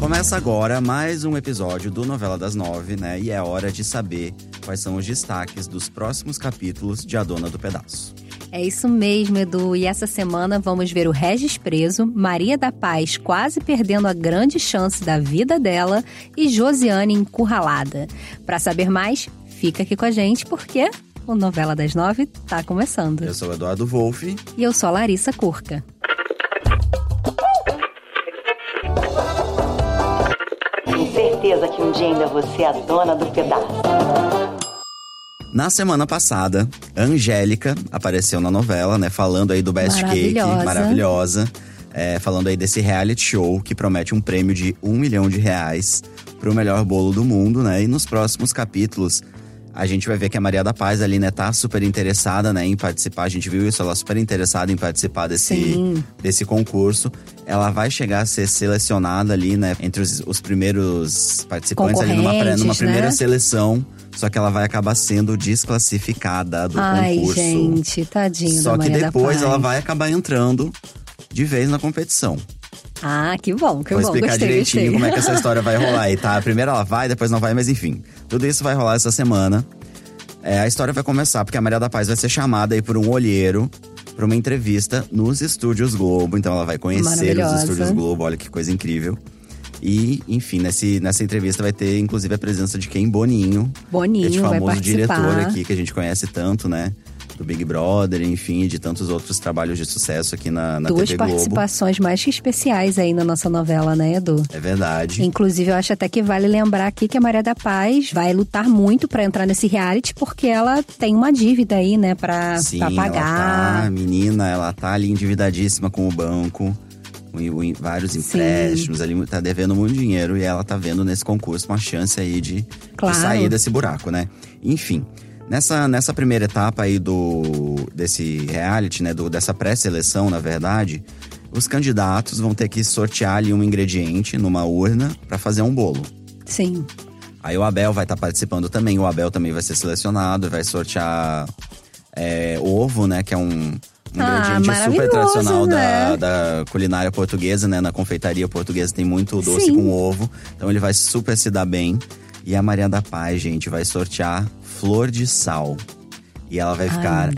Começa agora mais um episódio do Novela das Nove, né? E é hora de saber quais são os destaques dos próximos capítulos de A Dona do Pedaço. É isso mesmo, Edu. E essa semana vamos ver o Regis preso, Maria da Paz quase perdendo a grande chance da vida dela e Josiane encurralada. Para saber mais, fica aqui com a gente porque o Novela das Nove tá começando. Eu sou o Eduardo Wolff. E eu sou a Larissa Curca. Certeza que um dia ainda você é a dona do pedaço. Na semana passada, Angélica apareceu na novela, né? Falando aí do Best Cake, Maravilhosa. maravilhosa. É, falando aí desse reality show que promete um prêmio de um milhão de reais pro melhor bolo do mundo, né? E nos próximos capítulos, a gente vai ver que a Maria da Paz ali, né, tá super interessada, né, em participar. A gente viu isso, ela super interessada em participar desse, Sim. desse concurso. Ela vai chegar a ser selecionada ali, né, entre os, os primeiros participantes ali numa, pré- numa primeira né? seleção. Só que ela vai acabar sendo desclassificada do Ai, concurso. gente, tadinho Só que depois ela vai acabar entrando de vez na competição. Ah, que bom, que Vou bom. explicar gostei, direitinho gostei. como é que essa história vai rolar aí, tá? Primeiro ela vai, depois não vai, mas enfim. Tudo isso vai rolar essa semana. É, a história vai começar porque a Maria da Paz vai ser chamada aí por um olheiro para uma entrevista nos Estúdios Globo. Então ela vai conhecer os. Estúdios Globo, olha que coisa incrível. E, enfim, nesse, nessa entrevista vai ter inclusive a presença de Ken Boninho. Boninho Este famoso diretor aqui que a gente conhece tanto, né? Do Big Brother, enfim, e de tantos outros trabalhos de sucesso aqui na, na Duas TV Globo. participações mais que especiais aí na nossa novela, né, Edu? É verdade. Inclusive, eu acho até que vale lembrar aqui que a Maria da Paz vai lutar muito pra entrar nesse reality, porque ela tem uma dívida aí, né, pra, Sim, pra ela pagar. tá, menina, ela tá ali endividadíssima com o banco. vários empréstimos ali, tá devendo muito dinheiro e ela tá vendo nesse concurso uma chance aí de, de Claro. sair desse buraco, né? Enfim, nessa, nessa primeira etapa aí do desse reality, né, do, dessa pré-seleção, na verdade, os candidatos vão ter que sortear ali um ingrediente numa urna pra fazer um bolo. Sim. Aí o Abel vai estar participando também. O Abel também vai ser selecionado, vai sortear é, ovo, né? Que é um, um Ah, ingrediente super tradicional né? da, da culinária portuguesa, né? Na confeitaria portuguesa tem muito doce Sim. com ovo. Então ele vai super se dar bem. E a Maria da Paz, gente, vai sortear flor de sal. E ela vai Ai, ficar.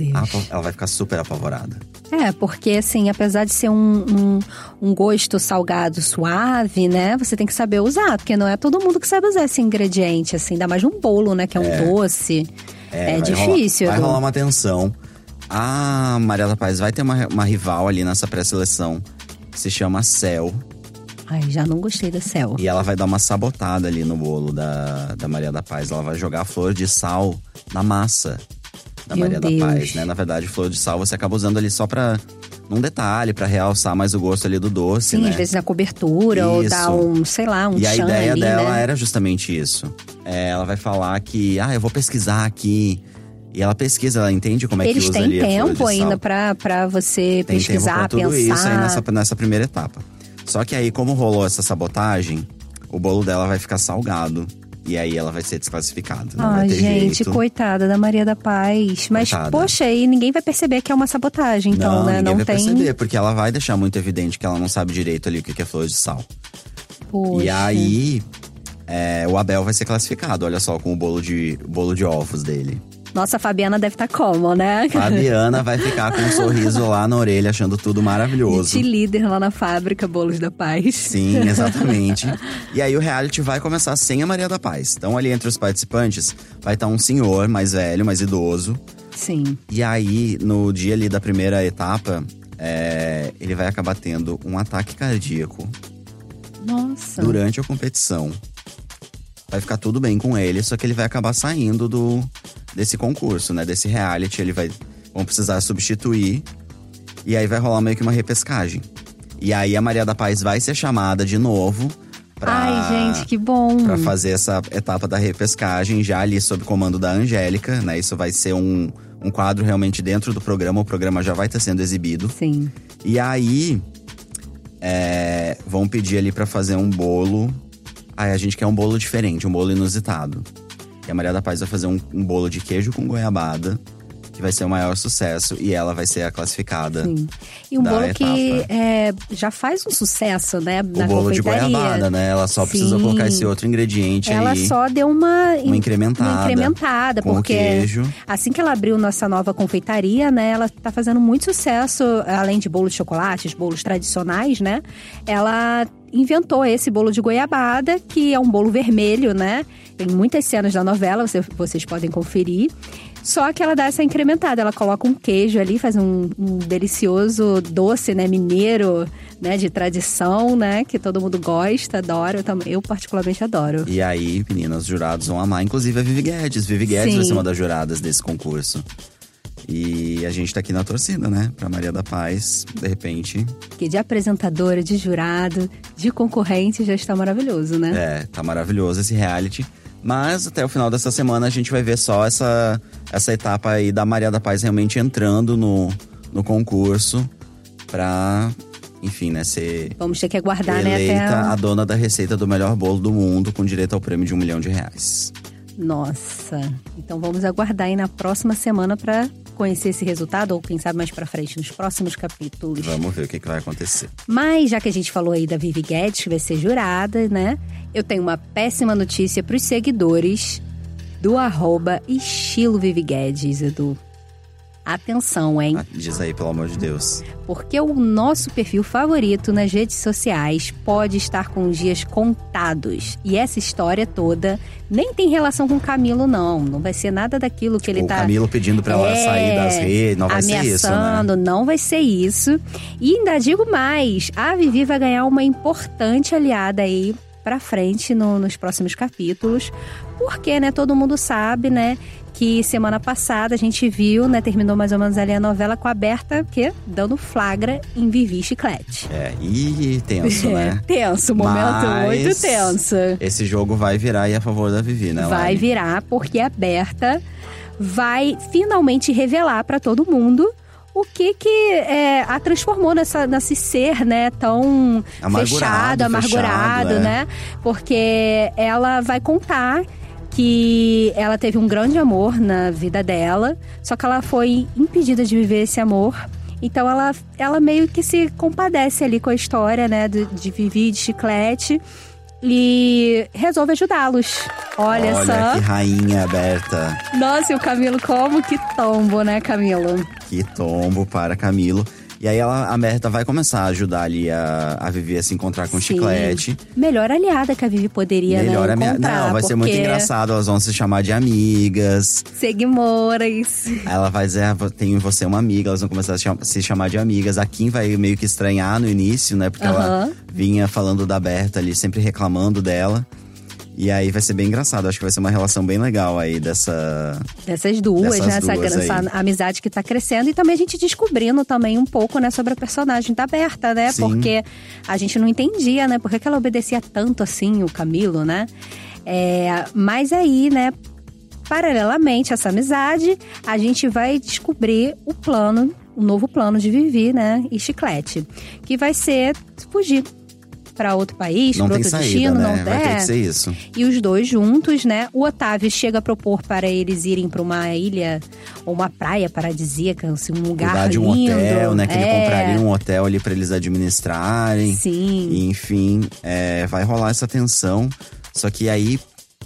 ela vai ficar super apavorada. É, porque assim, apesar de ser um, um, um gosto salgado suave, né? Você tem que saber usar, porque não é todo mundo que sabe usar esse ingrediente, assim, ainda mais num bolo, né? Que é um doce. É, vai difícil. Rolar, vai rolar uma tensão. A Maria da Paz vai ter uma, uma rival ali nessa pré-seleção. Que se chama Cel. Ai, já não gostei da céu. E ela vai dar uma sabotada ali no bolo da, da Maria da Paz. Ela vai jogar flor de sal na massa da Meu Maria Deus. da Paz, né? Na verdade, flor de sal você acaba usando ali só pra. num detalhe, pra realçar mais o gosto ali do doce, Sim, né? às vezes na cobertura, ou Isso. dar um, sei lá, um e a ideia ali, dela né? era justamente isso. É, ela vai falar que, ah, eu vou pesquisar aqui. E ela pesquisa, ela entende como é Eles que usa têm ali a flor tempo ainda pra você Tem tempo pesquisar, pra tudo pensar. isso aí nessa, nessa primeira etapa. Só que aí, como rolou essa sabotagem, o bolo dela vai ficar salgado. E aí ela vai ser desclassificada. Não vai Ai, ter gente, jeito. coitada da Maria da Paz. Mas, Coitada. poxa, aí ninguém vai perceber que é uma sabotagem, então, não, né? ninguém não vai tem. perceber, porque ela vai deixar muito evidente que ela não sabe direito ali o que que é flor de sal. Poxa. E aí, é, o Abel vai ser classificado, olha só, com o bolo de, o bolo de ovos dele. Nossa, a Fabiana deve estar como, né? Fabiana vai ficar com um sorriso lá na orelha, achando tudo maravilhoso. Gente líder lá na fábrica Bolos da Paz. Sim, exatamente. e aí o reality vai começar sem a Maria da Paz. Então ali entre os participantes vai estar um senhor mais velho, mais idoso. Sim. E aí, no dia ali da primeira etapa, é, ele vai acabar tendo um ataque cardíaco Nossa. durante a competição. Vai ficar tudo bem com ele, só que ele vai acabar saindo do desse concurso, né? Desse reality. Ele vai. Vão precisar substituir. E aí vai rolar meio que uma repescagem. E aí a Maria da Paz vai ser chamada de novo pra. Ai, gente, que bom. Pra fazer essa etapa da repescagem, já ali sob comando da Angélica, né? Isso vai ser um, um quadro realmente dentro do programa, o programa já vai estar sendo exibido. Sim. E aí, é, vão pedir ali pra fazer um bolo. Aí a gente quer um bolo diferente, um bolo inusitado. E a Maria da Paz vai fazer um, um bolo de queijo com goiabada que vai ser o maior sucesso e ela vai ser a classificada. Sim. E um bolo que etapa. é, já faz um sucesso, né? O na bolo de goiabada, né? Ela só precisa Sim. colocar esse outro ingrediente Ela aí. só deu uma, Uma incrementada. uma incrementada, porque assim que ela abriu nossa nova confeitaria, né, ela tá fazendo muito sucesso, além de bolos de chocolates, bolos tradicionais, né? Ela inventou esse bolo de goiabada, que é um bolo vermelho, né? Tem muitas cenas da novela, você- vocês podem conferir. Só que ela dá essa incrementada, ela coloca um queijo ali, faz um, um delicioso doce, né, mineiro, né, de tradição, né, que todo mundo gosta, adora, eu, também, eu particularmente adoro. E aí, meninas, os jurados vão amar. Inclusive a Vivi Guedes. Vivi Guedes Sim. vai ser uma das juradas desse concurso. E a gente tá aqui na torcida, né? Pra Maria da Paz, de repente. Que de apresentadora, de jurado, de concorrente já está maravilhoso, né? É, tá maravilhoso esse reality. Mas até o final dessa semana a gente vai ver só essa, essa etapa aí da Maria da Paz realmente entrando no, no concurso pra, enfim, né, ser Vamos ter que aguardar, né? Até eleita a dona da receita do melhor bolo do mundo com direito ao prêmio de um milhão de reais. Nossa. Então vamos aguardar aí na próxima semana para conhecer esse resultado, ou quem sabe mais pra frente, nos próximos capítulos. Vamos ver o que, que vai acontecer. Mas já que a gente falou aí da Vivi Guedes, que vai ser jurada, né? Eu tenho uma péssima notícia pros seguidores do arroba estilo Vivi Guedes, Edu. Atenção, hein? Ah, Diz aí, pelo amor de Deus. Porque o nosso perfil favorito nas redes sociais pode estar com dias contados. E essa história toda nem tem relação com o Camilo, não. Não vai ser nada daquilo que ele o tá. Camilo pedindo pra ela É, sair das redes, não vai ser isso, né? ameaçando, não vai ser isso. E ainda digo mais, a Vivi vai ganhar uma importante aliada aí pra frente no- nos próximos capítulos. Porque, né, todo mundo sabe, né, que semana passada a gente viu, né, terminou mais ou menos ali a novela com a Berta, que dando flagra em Vivi Chiclete. É, e tenso, né? tenso, momento Mas muito tenso. Esse jogo vai virar aí a favor da Vivi, né, Vai virar, porque a Berta vai finalmente revelar pra todo mundo o que que é, a transformou nessa, nesse ser, né, tão Amargurado, fechado, amargurado, fechado, é. né? Porque ela vai contar que ela teve um grande amor na vida dela, só que ela foi impedida de viver esse amor. Então ela, ela meio que se compadece ali com a história, né, de, de Vivi, de Chiclete, e resolve ajudá-los. Olha, Olha só. que rainha aberta. Nossa, e o Camilo como que tombo, né, Camilo? Que tombo para Camilo. E aí ela, a Berta vai começar a ajudar ali a, a Vivi a se encontrar com o Sim. chiclete. Melhor aliada que a Vivi poderia Melhor né, a minha. encontrar, Não, vai ser muito engraçado. Elas vão se chamar de amigas. Seguimoras. Aí ela vai dizer, ah, tenho você uma amiga. Elas vão começar a se cham- se chamar de amigas. A Kim vai meio que estranhar no início, né? Porque ela vinha falando da Berta ali, sempre reclamando dela. E aí vai ser bem engraçado. Acho que vai ser uma relação bem legal aí dessa. Dessas duas, né? Essa, duas essa aí. amizade que tá crescendo. E também a gente descobrindo também um pouco, né, sobre a personagem da Berta, né? Sim. Porque a gente não entendia, né? Por que que ela obedecia tanto assim o Camilo, né? É, mas aí, né? Paralelamente a essa amizade, a gente vai descobrir o plano, o novo plano de Vivi, né? E Chiclete. Que vai ser fugir para outro país, para outro saída, destino, né? não vai ter der. que ser isso. E os dois juntos, né? O Otávio chega a propor para eles irem para uma ilha ou uma praia paradisíaca, assim, um lugar Cuidar de um lindo. hotel, né? Que ele É, compraria um hotel ali pra eles administrarem. Sim. E, enfim, é, vai rolar essa tensão. Só que aí,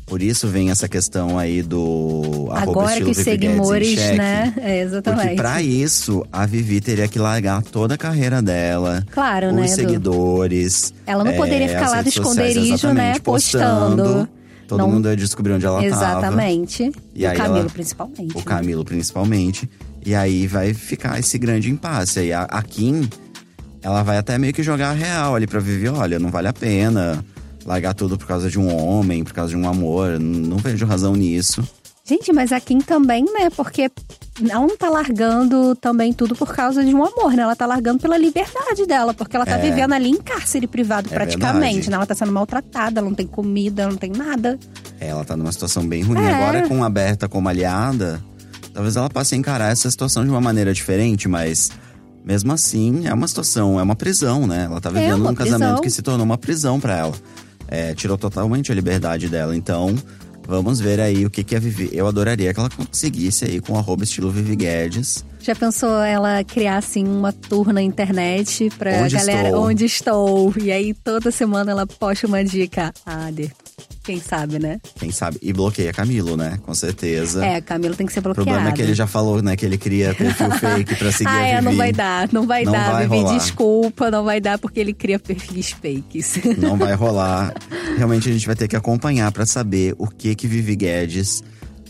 por isso vem essa questão aí do Agora que os seguidores, né? É, exatamente. Porque pra isso, a Vivi teria que largar toda a carreira dela. Claro, os né, Edu? seguidores. Ela não poderia é, ficar lá do sociais, esconderijo, né, exatamente, postando. Todo Não- mundo ia descobrir onde ela. Exatamente. E o aí Camilo, ela- principalmente. O né? Camilo, principalmente. E aí vai ficar esse grande impasse. Aí a, a Kim, ela vai até meio que jogar a real ali pra Vivi. Olha, não vale a pena largar tudo por causa de um homem, por causa de um amor. Não vejo razão nisso. Gente, mas a Kim também, né? Porque ela não tá largando também tudo por causa de um amor, né? Ela tá largando pela liberdade dela, porque ela tá É. vivendo ali em cárcere privado É praticamente, verdade. né? Ela tá sendo maltratada, ela não tem comida, ela não tem nada. Ela tá numa situação bem ruim. É. Agora, com a Berta como aliada, talvez ela passe a encarar essa situação de uma maneira diferente, mas. Mesmo assim, é uma situação, é uma prisão, né? Ela tá vivendo É um casamento que se tornou uma prisão pra ela. É, tirou totalmente a liberdade dela. Então, Vamos ver aí o que, que a Vivi. Eu adoraria que ela conseguisse aí com o arroba estilo Vivi Guedes. Já pensou ela criar assim uma tour na internet pra Onde galera estou? onde estou? E aí toda semana ela posta uma dica. Ah, de- quem sabe, né? Quem sabe? E bloqueia Camilo, né? Com certeza. É, Camilo tem que ser o bloqueado. problema é que ele já falou, né? Que ele cria perfil fake pra seguir Ah, a é, Vivi. não vai dar, não vai Não dar, vai Vivi, rolar. desculpa, não vai dar porque ele cria perfis fakes. Não vai rolar. Realmente a gente vai ter que acompanhar pra saber o que que Vivi Guedes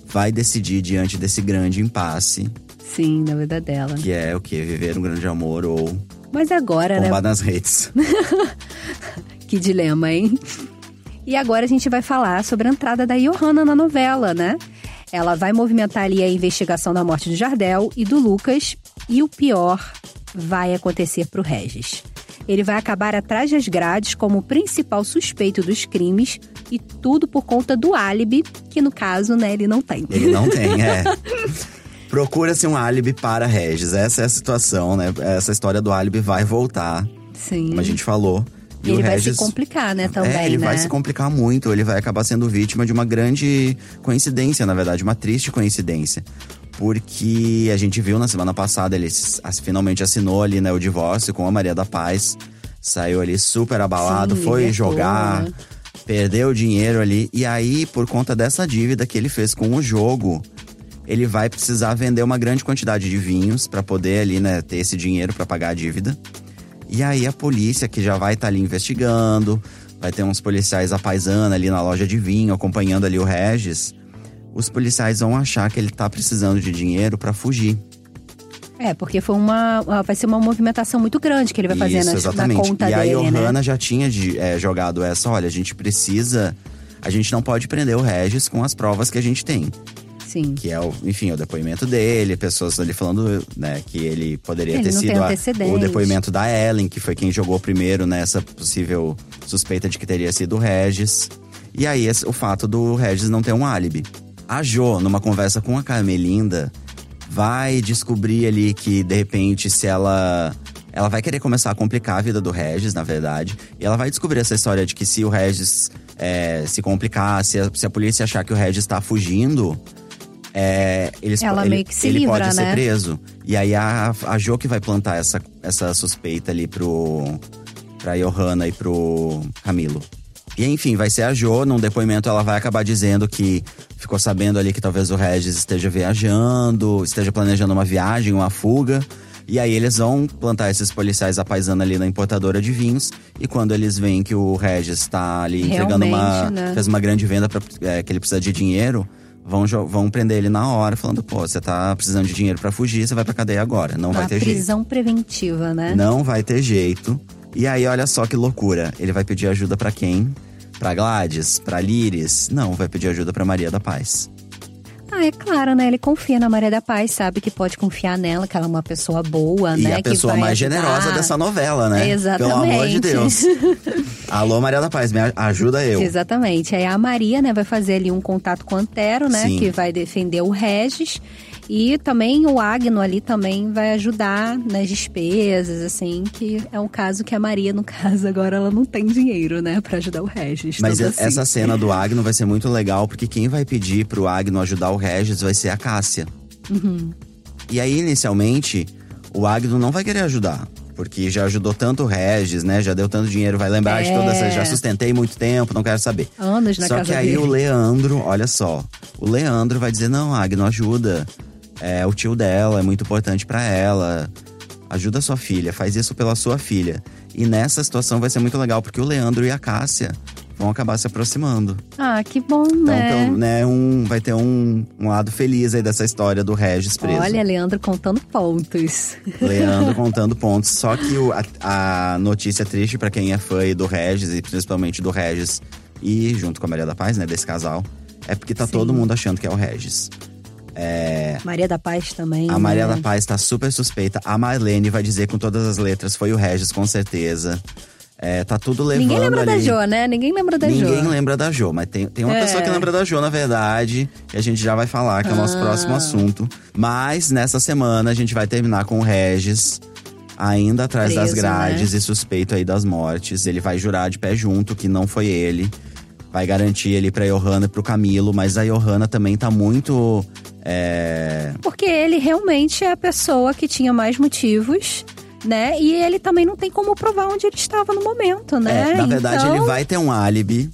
vai decidir diante desse grande impasse, Sim, na vida dela. que é o que viver um grande amor ou Mas agora, né? bombar nas redes. Que dilema, hein? E agora a gente vai falar sobre a entrada da Johanna na novela, né? Ela vai movimentar ali a investigação da morte do Jardel e do Lucas. E o pior vai acontecer pro Regis. Ele vai acabar atrás das grades como o principal suspeito dos crimes e tudo por conta do álibi, que no caso, né, ele não tem. Ele não tem, é. Procura-se um álibi para Regis. Essa é a situação, né? Essa história do álibi vai voltar, Sim. como a gente falou. E ele vai Regis- se complicar, né, também, É, ele né? vai se complicar muito. Ele vai acabar sendo vítima de uma grande coincidência, na verdade, uma triste coincidência. Porque a gente viu na semana passada, ele finalmente assinou ali, né, o divórcio com a Maria da Paz. Saiu ali super abalado, Sim, foi jogar, né? perdeu o dinheiro ali. E aí, por conta dessa dívida que ele fez com o jogo, ele vai precisar vender uma grande quantidade de vinhos para poder ali, né, ter esse dinheiro para pagar a dívida. E aí a polícia que já vai estar ali investigando, vai ter uns policiais à paisana ali na loja de vinho acompanhando ali o Regis. Os policiais vão achar que ele tá precisando de dinheiro para fugir. É, porque foi uma. ah, Vai ser uma movimentação muito grande que ele vai fazer Isso, na, na exatamente. conta e a dele, né? Johanna já tinha de- é, jogado essa, olha, a gente precisa. A gente não pode prender o Regis com as provas que a gente tem. Sim. Que é o, enfim, o depoimento dele, pessoas ali falando, né, que ele poderia Ele ter sido a- o depoimento da Ellen, que foi quem jogou primeiro nessa possível suspeita de que teria sido o Regis. E aí esse- o fato do Regis não ter um álibi. A Jo, numa conversa com a Carmelinda, vai descobrir ali que de repente se ela ela vai querer começar a complicar a vida do Regis, na verdade. E ela vai descobrir essa história de que se o Regis é, se complicar, se a, se a polícia achar que o Regis tá fugindo, é, eles, Ela ele, ele livra, pode ser né? preso. E aí a, a Jo que vai plantar essa, essa suspeita ali pro, pra Johanna e pro Camilo. E enfim, vai ser a Jo, num depoimento ela vai acabar dizendo que ficou sabendo ali que talvez o Regis esteja viajando, esteja planejando uma viagem, uma fuga. E aí eles vão plantar esses policiais apaisando ali na importadora de vinhos. E quando eles veem que o Regis tá ali entregando uma. Realmente, né? fez uma grande venda pra, é, que ele precisa de dinheiro, vão, vão prender ele na hora, falando, pô, você tá precisando de dinheiro pra fugir, você vai pra cadeia agora. Não vai Uma ter jeito. prisão preventiva, né? Não vai ter jeito. E aí, olha só que loucura. Ele vai pedir ajuda pra quem? Pra Gladys? Pra Liris? Não, vai pedir ajuda pra Maria da Paz. Ah, é claro, né? Ele confia na Maria da Paz, sabe que pode confiar nela, que ela é uma pessoa boa, e né? a pessoa mais ajudar. generosa dessa novela, né? Exatamente. Pelo amor de Deus. Alô, Maria da Paz, me ajuda eu. Exatamente. Aí a Maria, né, vai fazer ali um contato com o Antero, né? Sim. Que vai defender o Regis. E também o Agno ali também vai ajudar nas despesas, assim, que é um caso que a Maria, no caso, agora ela não tem dinheiro, né, pra ajudar o Regis. Mas assim. essa cena do Agno vai ser muito legal, porque quem vai pedir pro Agno ajudar o Regis vai ser a Cássia. Uhum. E aí, inicialmente, o Agno não vai querer ajudar. Porque já ajudou tanto o Regis, né? Já deu tanto dinheiro, vai lembrar de É. todas essas. Já sustentei muito tempo, não quero saber. Anos na Só que aí dele. o Leandro, olha só. O Leandro vai dizer: não, Agno, ajuda. É o tio dela, é muito importante pra ela. Ajuda a sua filha, faz isso pela sua filha. E nessa situação vai ser muito legal, porque o Leandro e a Cássia vão acabar se aproximando. Ah, que bom, Então, né? pelo- né, um, vai ter um, um lado feliz aí dessa história do Regis preso. Olha, Leandro contando pontos. Leandro contando pontos. Só que o- a, a notícia triste pra quem é fã aí do Regis, e principalmente do Regis e junto com a Maria da Paz, né, desse casal, é porque tá Sim. todo mundo achando que é o Regis. Maria da Paz também. A Maria né? da Paz tá super suspeita. A Marlene vai dizer com todas as letras: foi o Regis, com certeza. É, tá tudo levando Ninguém lembra ali. da Jo, né? Ninguém lembra da Ninguém Jo. lembra da Jo, mas tem, tem uma É. pessoa que lembra da Jo, na verdade, que a gente já vai falar, que é o nosso Ah. próximo assunto. Mas nessa semana a gente vai terminar com o Regis, ainda atrás das Preso, grades né? e suspeito aí das mortes. Ele vai jurar de pé junto que não foi ele. vai garantir ali pra Johanna e pro Camilo, mas a Johanna também tá muito. É, Porque ele realmente é a pessoa que tinha mais motivos, né? E ele também não tem como provar onde ele estava no momento, né? É, na verdade, Então, ele vai ter um álibi.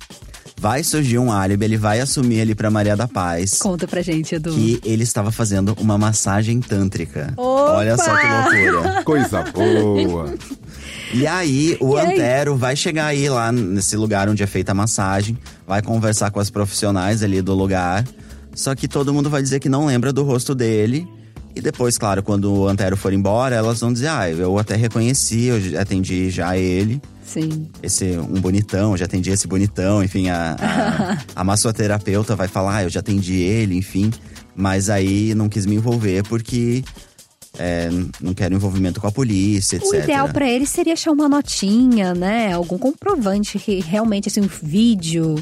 Vai surgir um álibi, ele vai assumir ali pra Maria da Paz. Conta pra gente, Edu. Que ele estava fazendo uma massagem tântrica. Opa! Olha só que loucura. Coisa boa. E aí, o E aí? Antero vai chegar aí lá nesse lugar onde é feita a massagem, vai conversar com as profissionais ali do lugar. Só que todo mundo vai dizer que não lembra do rosto dele. E depois, claro, quando o Antero for embora, elas vão dizer: Ah, eu até reconheci, eu atendi já ele. Sim. Esse um bonitão, já atendi esse bonitão, enfim, a, a, a massoterapeuta vai falar, ah, eu já atendi ele, enfim. Mas aí não quis me envolver porque é, não quero envolvimento com a polícia, etc. O ideal pra ele seria achar uma notinha, né? Algum comprovante que realmente, assim, um vídeo,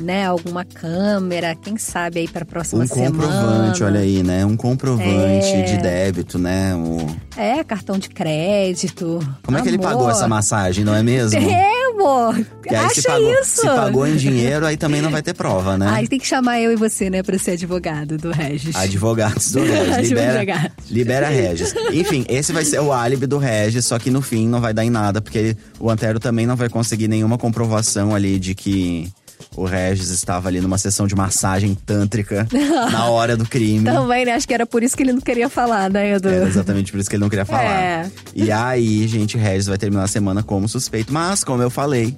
né? Alguma câmera, quem sabe aí pra próxima Um semana. comprovante, olha aí, né? Um comprovante É. de débito, né? O... É, cartão de crédito. Como é que ele Amor. pagou essa massagem, não é mesmo? É, amor. Aí Acha se pagou, isso. se pagou em dinheiro, aí também não vai ter prova, né? Aí tem que chamar eu e você, né, pra ser advogado do Regis. Advogados do Regis. Libera, libera Regis. Enfim, esse vai ser o álibi do Regis, só que no fim não vai dar em nada, porque ele- o Antero também não vai conseguir nenhuma comprovação ali de que o Regis estava ali numa sessão de massagem tântrica na hora do crime. Também, né? Acho que era por isso que ele não queria falar, né, Edu? Era exatamente por isso que ele não queria falar. É. E aí, gente, Regis vai terminar a semana como suspeito. Mas, como eu falei,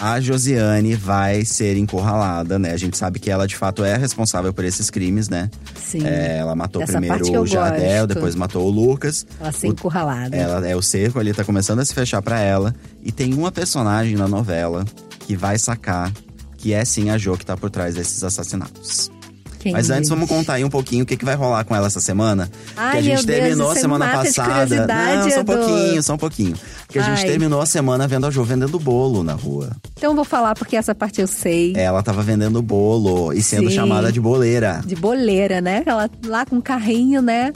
a Josiane vai ser encurralada, né? A gente sabe que ela, de fato, é responsável por esses crimes, né? Sim. É, ela matou primeiro o Jardel, gosto. depois matou o Lucas. Ela ser O- encurralada. Ela é o cerco ali, tá começando a se fechar pra ela. E tem uma personagem na novela que vai sacar que é sim a Jo que tá por trás desses assassinatos. Quem Mas antes vamos contar aí um pouquinho o que, que vai rolar com ela essa semana. Ai, que a gente Deus, terminou você a semana passada. Não, só um pouquinho, só um pouquinho. Porque a gente Ai. terminou a semana vendo a Jo vendendo bolo na rua. Então eu vou falar porque essa parte eu sei. Ela tava vendendo bolo e sendo Sim. chamada de boleira. De boleira, né? Ela lá com carrinho, né?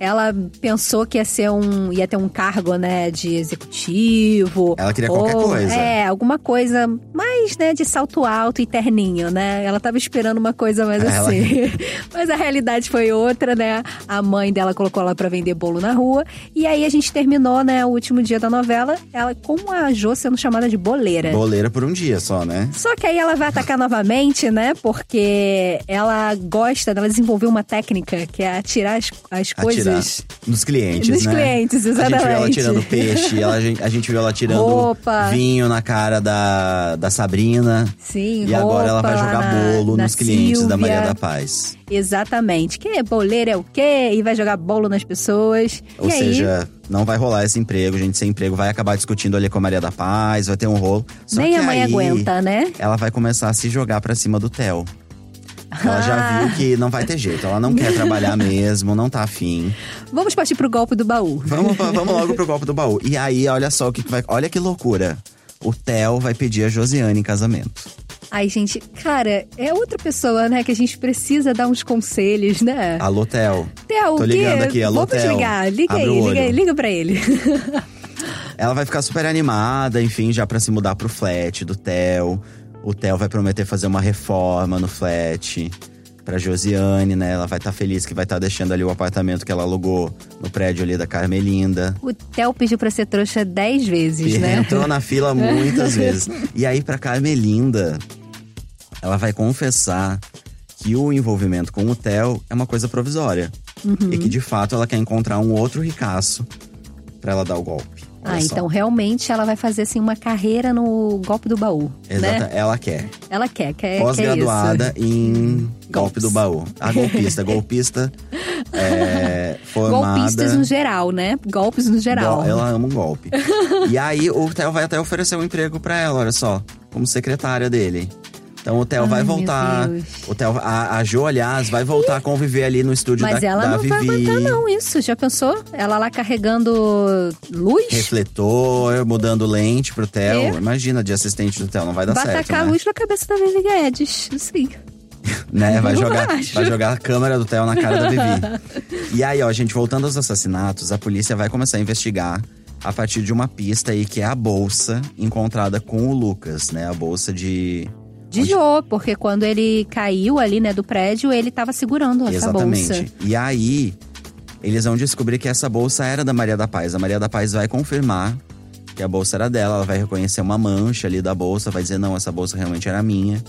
Ela pensou que ia ser um. ia ter um cargo, né, de executivo. Ela queria qualquer ou- coisa. É, alguma coisa mais, né, de salto alto e terninho, né? Ela tava esperando uma coisa mais Ela- assim. Mas a realidade foi outra, né? A mãe dela colocou ela pra vender bolo na rua. E aí a gente terminou, né, o último dia da novela, ela com a Jo sendo chamada de boleira. Boleira por um dia só, né? Só que aí ela vai atacar novamente, né? Porque ela gosta, ela desenvolveu uma técnica que é atirar as, as coisas. Atirar nos clientes, Nos né? clientes, A gente viu ela exatamente. tirando peixe, ela- a gente, viu ela tirando Roupa. vinho na cara da, da Sabrina. Sim, E agora ela vai jogar na- bolo na nos clientes da. Maria da Paz. Exatamente. Que boleira é o quê? E vai jogar bolo nas pessoas. Ou e aí, seja, não vai rolar esse emprego, gente sem emprego vai acabar discutindo ali com a Maria da Paz, vai ter um rolo. Só nem a mãe aí, aguenta, né? Ela vai começar a se jogar pra cima do Theo. Ela Ah. já viu que não vai ter jeito, ela não quer trabalhar mesmo, não tá afim. Vamos partir pro golpe do baú. Vamos, vamos logo pro golpe do baú. E aí, olha só o que vai. Olha que loucura. O Theo vai pedir a Josiane em casamento. Ai, gente, cara, é outra pessoa, né? Que a gente precisa dar uns conselhos, né? Alô, Theo. Theo, Tô ligando quê? aqui, alô, Vamos Theo. ligar. Liga Abre aí, liga, aí, liga pra ele. Ela vai ficar super animada, enfim, já pra se mudar pro flat do Theo. O Theo vai prometer fazer uma reforma no flat pra Josiane, né? Ela vai estar feliz que vai estar deixando ali o apartamento que ela alugou no prédio ali da Carmelinda. O Theo pediu pra ser trouxa dez vezes, E né? entrou na fila muitas vezes. E aí, pra Carmelinda, ela vai confessar que o envolvimento com o Theo é uma coisa provisória. Uhum. E que, de fato, ela quer encontrar um outro ricaço pra ela dar o golpe. Olha Ah, só. então realmente ela vai fazer assim uma carreira no golpe do baú, Exata, né? ela quer. Ela quer, quer, Pós-graduada em golpe Golpes. do baú. A golpista, golpista é, formada. Golpistas no geral, né? Golpes no geral. Ela ama um golpe. e aí o Theo vai até oferecer um emprego pra ela, olha só, como secretária dele. Então o Theo Ai, vai voltar. O Theo, a, a Jo, aliás, vai voltar a conviver ali no estúdio Mas da, ela da não vai Vivi. aguentar não isso, já pensou? Ela lá carregando luz? Refletor, mudando lente pro Theo. É. Imagina de assistente do Theo, não vai dar vai certo. tacar a né? luz na cabeça da Vivi Guedes, sim. né? Vai jogar, vai jogar a câmera do Theo na cara da Vivi. e aí, ó, gente, voltando aos assassinatos, a polícia vai começar a investigar a partir de uma pista aí que é a bolsa encontrada com o Lucas, né? A bolsa de De Jô, porque quando ele caiu ali, né, do prédio, ele tava segurando essa Exatamente. bolsa. E aí, eles vão descobrir que essa bolsa era da Maria da Paz. A Maria da Paz vai confirmar que a bolsa era dela, ela vai reconhecer uma mancha ali da bolsa, vai dizer: não, essa bolsa realmente era minha.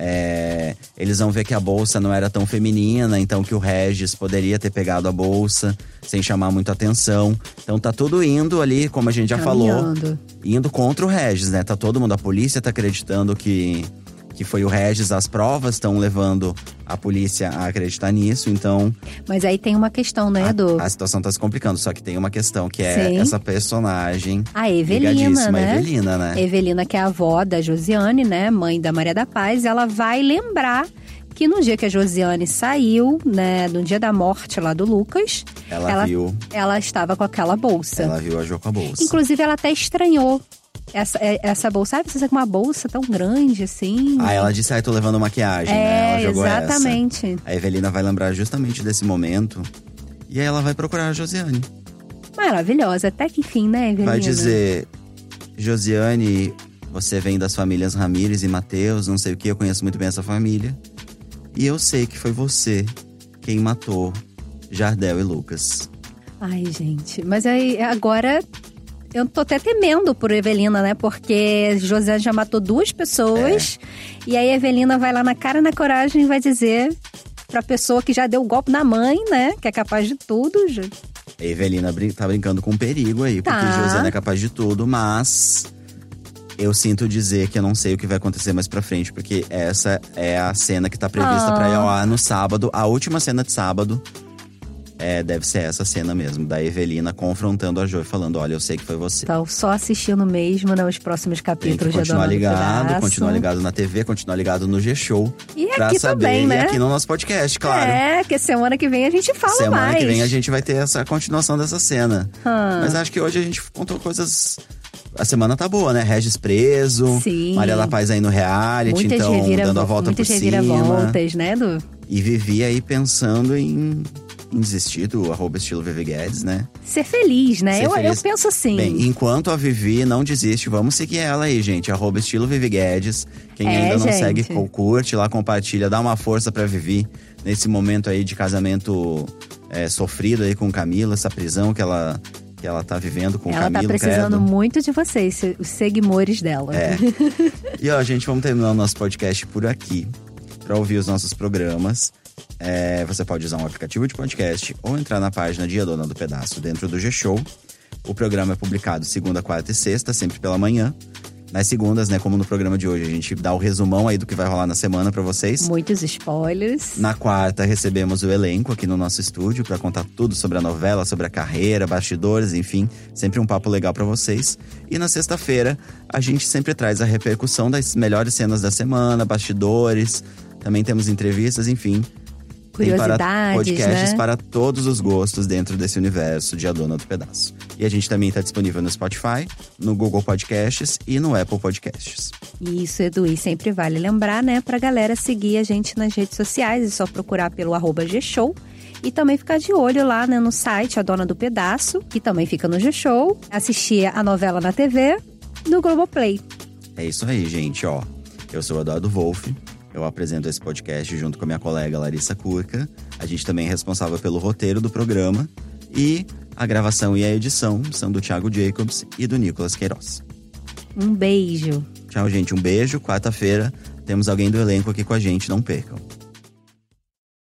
É, eles vão ver que a bolsa não era tão feminina, então que o Regis poderia ter pegado a bolsa sem chamar muita atenção. Então tá tudo indo ali, como a gente já falou, Caminhando. indo contra o Regis, né? Tá todo mundo, a polícia tá acreditando que, que foi o Regis, as provas estão levando a polícia a acreditar nisso, então Mas aí tem uma questão, né, Edu? a, a situação tá se complicando. Só que tem uma questão que é Sim. essa personagem A Evelina, né? Evelina, né? Evelina, que é a avó da Josiane, né? Mãe da Maria da Paz, ela vai lembrar que no dia que a Josiane saiu, né? No dia da morte lá do Lucas, Ela, ela, viu, ela estava com aquela bolsa. ela viu a Jo com a bolsa. Inclusive, ela até estranhou essa, é- essa bolsa. Sabe, você com uma bolsa tão grande assim? Aí ela disse, ai, tô levando maquiagem, né? É, Ela jogou exatamente. essa. A Evelina vai lembrar justamente desse momento. E aí ela vai procurar a Josiane. Maravilhosa. Até que enfim, né, Evelina? Vai dizer, Josiane, você vem das famílias Ramires e Mateus, não sei o que, eu conheço muito bem essa família. E eu sei que foi você quem matou Jardel e Lucas. Ai, gente. Mas aí, agora... Eu tô até temendo por Evelina, né? Porque José já matou duas pessoas. É. E aí, Evelina vai lá na cara e na coragem e vai dizer pra pessoa que já deu o golpe na mãe, né? Que é capaz de tudo. já- A Evelina brin tá brincando com perigo aí, porque Tá. Josiane é capaz de tudo, mas eu sinto dizer que eu não sei o que vai acontecer mais pra frente, porque essa é a cena que tá prevista Ah. pra ir ao ar no sábado. A última cena de sábado é, deve ser essa cena mesmo, da Evelina confrontando a Jo e falando: Olha, eu sei que foi você. Então, só assistindo mesmo, né? Os próximos Tem capítulos que de continuar ligado, continuar ligado na TV, continuar ligado no G-Show. E pra aqui saber. também, né? E aqui no nosso podcast, claro. É, que semana que vem a gente fala Semana mais. que vem a gente vai ter essa continuação dessa cena. Ah. Mas acho que hoje a gente contou coisas. A semana tá boa, né? Regis preso, Sim. Maria da Paz aí no reality, Muitas, então dando a volta muitas por cima. reviravoltas, né, Du? E Vivi aí pensando em, em desistir do arroba estilo Vivi Guedes, né? Ser feliz, né? Ser eu, feliz. eu penso assim. Bem, enquanto a Vivi não desiste, vamos seguir ela aí, gente. Arroba estilo Vivi Guedes. Quem É, ainda não gente. segue, curte lá, compartilha, dá uma força pra Vivi nesse momento aí de casamento é, sofrido aí com Camila, essa prisão que ela, que ela tá vivendo com o Ela tá Camilo, precisando credo. muito de vocês, os seguidores dela. É. E ó, gente, vamos terminar o nosso podcast por aqui. Pra ouvir os nossos programas, é, você pode usar um aplicativo de podcast ou entrar na página de A Dona do Pedaço dentro do G-Show. O programa é publicado segunda, quarta e sexta, sempre pela manhã. Nas segundas, né, como no programa de hoje, a gente dá o resumão aí do que vai rolar na semana pra vocês. Muitos spoilers. Na quarta, recebemos o elenco aqui no nosso estúdio para contar tudo sobre a novela, sobre a carreira, bastidores, enfim, sempre um papo legal para vocês. E na sexta-feira, a gente sempre traz a repercussão das melhores cenas da semana, bastidores, também temos entrevistas, enfim. Tem para Curiosidades, podcasts né? para todos os gostos dentro desse universo de A Dona do Pedaço. E a gente também está disponível no Spotify, no Google Podcasts e no Apple Podcasts. Isso, Edu, e sempre vale lembrar, né, pra galera seguir a gente nas redes sociais, é só procurar pelo arroba G-Show. E também ficar de olho lá né, no site A Dona do Pedaço, que também fica no G-Show. Assistir a novela na TV, no Globoplay. É isso aí, gente, ó. Eu sou o Eduardo Wolff. Eu apresento esse podcast junto com a minha colega Larissa Curca. A gente também é responsável pelo roteiro do programa. E a gravação e a edição são do Thiago Jacobs e do Nicolas Queiroz. Um beijo. Tchau, gente. Um beijo. Quarta-feira temos alguém do elenco aqui com a gente. Não percam.